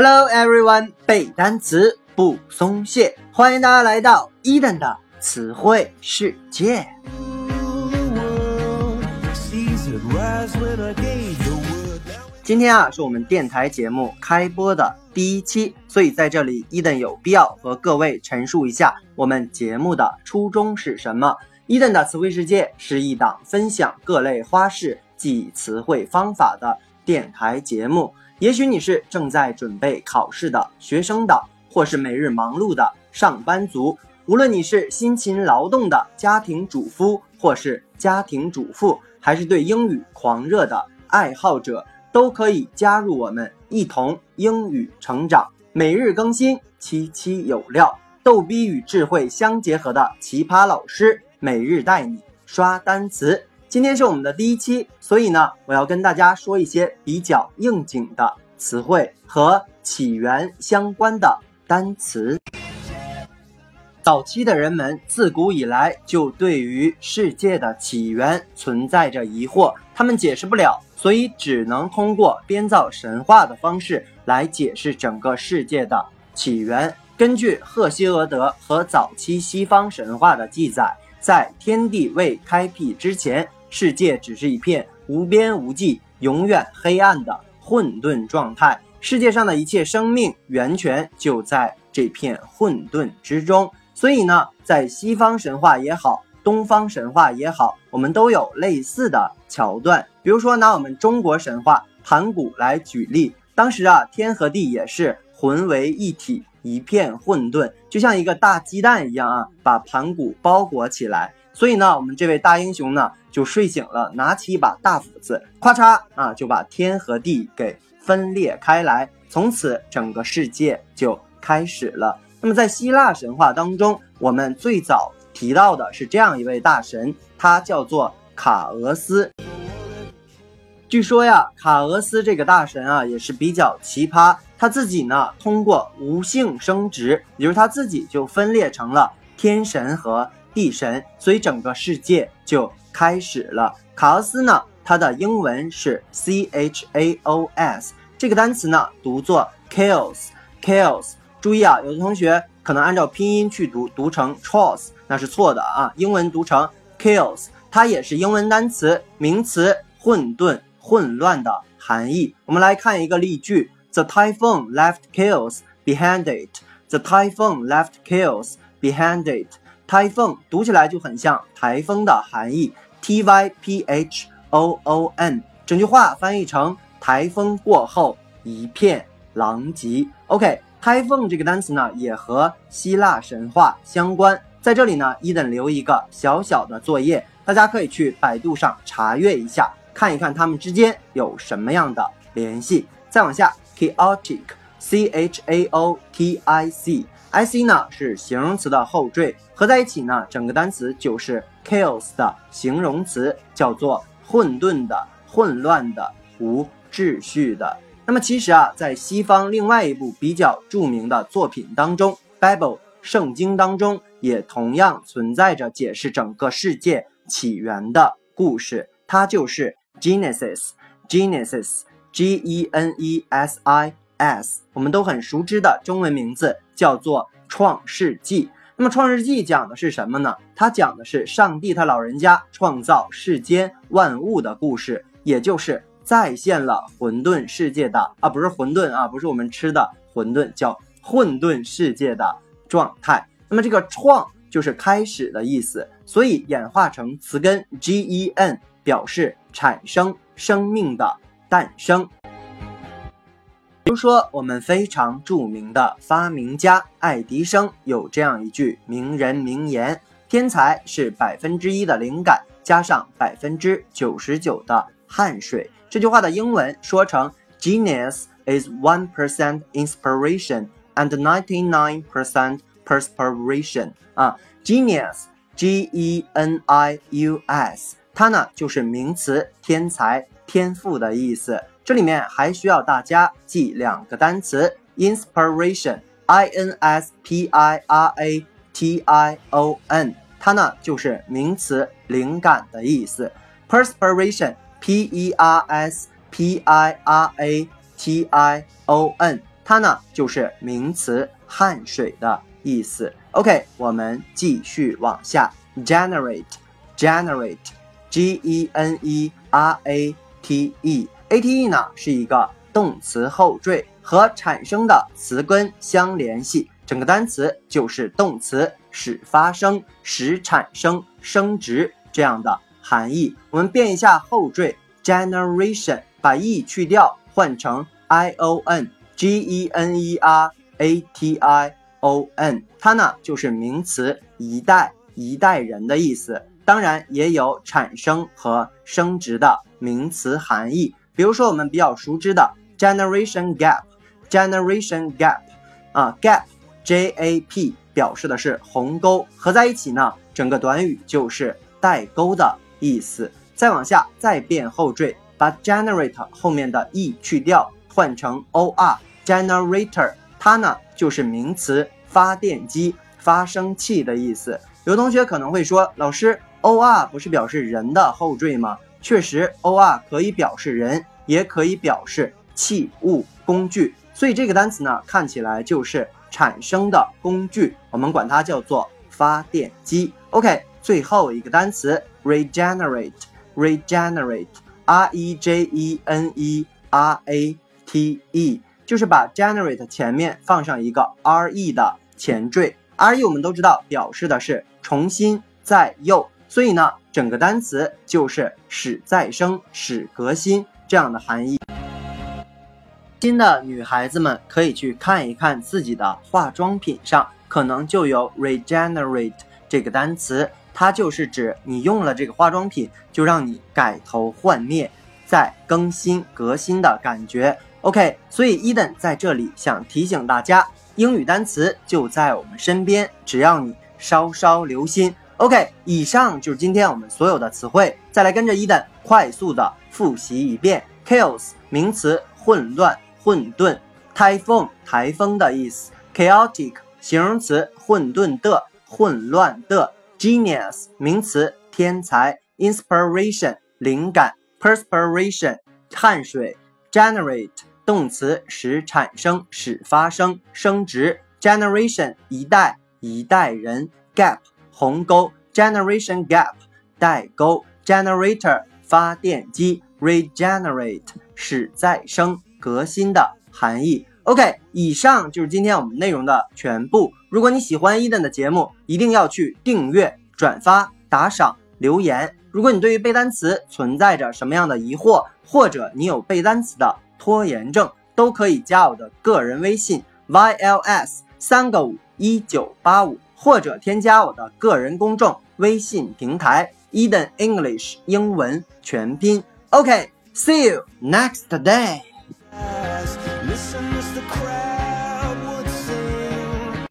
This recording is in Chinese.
Hello everyone，背单词不松懈，欢迎大家来到伊登的词汇世界。今天啊，是我们电台节目开播的第一期，所以在这里，伊登有必要和各位陈述一下我们节目的初衷是什么。伊登的词汇世界是一档分享各类花式记忆词汇方法的电台节目。也许你是正在准备考试的学生党，或是每日忙碌的上班族。无论你是辛勤劳动的家庭主夫，或是家庭主妇，还是对英语狂热的爱好者，都可以加入我们，一同英语成长。每日更新，期期有料，逗逼与智慧相结合的奇葩老师，每日带你刷单词。今天是我们的第一期，所以呢，我要跟大家说一些比较应景的词汇和起源相关的单词。早期的人们自古以来就对于世界的起源存在着疑惑，他们解释不了，所以只能通过编造神话的方式来解释整个世界的起源。根据赫西俄德和早期西方神话的记载，在天地未开辟之前。世界只是一片无边无际、永远黑暗的混沌状态。世界上的一切生命源泉就在这片混沌之中。所以呢，在西方神话也好，东方神话也好，我们都有类似的桥段。比如说，拿我们中国神话盘古来举例，当时啊，天和地也是混为一体，一片混沌，就像一个大鸡蛋一样啊，把盘古包裹起来。所以呢，我们这位大英雄呢就睡醒了，拿起一把大斧子，咔嚓啊，就把天和地给分裂开来。从此，整个世界就开始了。那么，在希腊神话当中，我们最早提到的是这样一位大神，他叫做卡俄斯。据说呀，卡俄斯这个大神啊也是比较奇葩，他自己呢通过无性生殖，也就是他自己就分裂成了天神和。地神，所以整个世界就开始了。卡俄斯呢，它的英文是 C H A O S，这个单词呢读作 chaos，chaos。注意啊，有的同学可能按照拼音去读，读成 chaos，那是错的啊。英文读成 chaos，它也是英文单词，名词混沌、混乱的含义。我们来看一个例句：The typhoon left chaos behind it. The typhoon left chaos behind it. 台风读起来就很像台风的含义，T Y P H O O N，整句话翻译成台风过后一片狼藉。OK，台风这个单词呢也和希腊神话相关，在这里呢伊登留一个小小的作业，大家可以去百度上查阅一下，看一看它们之间有什么样的联系。再往下，chaotic，C H A O T I C。I C 呢是形容词的后缀，合在一起呢，整个单词就是 chaos 的形容词，叫做混沌的、混乱的、无秩序的。那么其实啊，在西方另外一部比较著名的作品当中，《Bible》圣经当中也同样存在着解释整个世界起源的故事，它就是 Genesis，Genesis，G E N E S I S，我们都很熟知的中文名字叫做《创世纪》。那么《创世纪》讲的是什么呢？它讲的是上帝他老人家创造世间万物的故事，也就是再现了混沌世界的啊，不是混沌啊，不是我们吃的混沌，叫混沌世界的状态。那么这个“创”就是开始的意思，所以演化成词根 gen，表示产生生命的诞生。比如说，我们非常著名的发明家爱迪生有这样一句名人名言：“天才是百分之一的灵感加上百分之九十九的汗水。”这句话的英文说成：“Genius is one percent inspiration and ninety nine percent perspiration。”啊，Genius，G-E-N-I-U-S，它呢就是名词天才、天赋的意思。这里面还需要大家记两个单词：inspiration，i n s p i r a t i o n，它呢就是名词灵感的意思；perspiration，p e r s p i r a t i o n，它呢就是名词汗水的意思。OK，我们继续往下，generate，generate，G E N E R A T E，A a t e 呢是一个动词后缀，和产生的词根相联系，整个单词就是动词使发生、使产生、升值这样的含义。我们变一下后缀 generation，把 e 去掉，换成 i o n，G E N E R A T I O N，它呢就是名词一代一代人的意思，当然也有产生和升值的名词含义。比如说我们比较熟知的 generation gap，generation gap，啊 gap，J A P 表示的是鸿沟，合在一起呢，整个短语就是代沟的意思。再往下再变后缀，把 generate 后面的 e 去掉，换成 o r，generator，它呢就是名词发电机、发生器的意思。有同学可能会说，老师 o r 不是表示人的后缀吗？确实，o r 可以表示人，也可以表示器物工具，所以这个单词呢，看起来就是产生的工具，我们管它叫做发电机。OK，最后一个单词 regenerate，regenerate，r e j e n e r a t e，就是把 generate 前面放上一个 r e 的前缀，r e 我们都知道表示的是重新再又。所以呢，整个单词就是使再生、使革新这样的含义。新的女孩子们可以去看一看自己的化妆品上，可能就有 regenerate 这个单词，它就是指你用了这个化妆品，就让你改头换面、再更新、革新的感觉。OK，所以 Eden 在这里想提醒大家，英语单词就在我们身边，只要你稍稍留心。OK，以上就是今天我们所有的词汇，再来跟着伊登快速的复习一遍。Chaos 名词，混乱、混沌。Typhoon 台风的意思。Chaotic 形容词，混沌的、混乱的。Genius 名词，天才。Inspiration 灵感。Perspiration 汗水。Generate 动词，使产生、使发生、升值。Generation 一代、一代人。Gap 鸿沟，generation gap，代沟，generator，发电机，regenerate，使再生、革新的含义。OK，以上就是今天我们内容的全部。如果你喜欢伊登的节目，一定要去订阅、转发、打赏、留言。如果你对于背单词存在着什么样的疑惑，或者你有背单词的拖延症，都可以加我的个人微信 yls 三个五一九八五。或者添加我的个人公众微信平台 Eden English 英文全拼。OK，see you next day。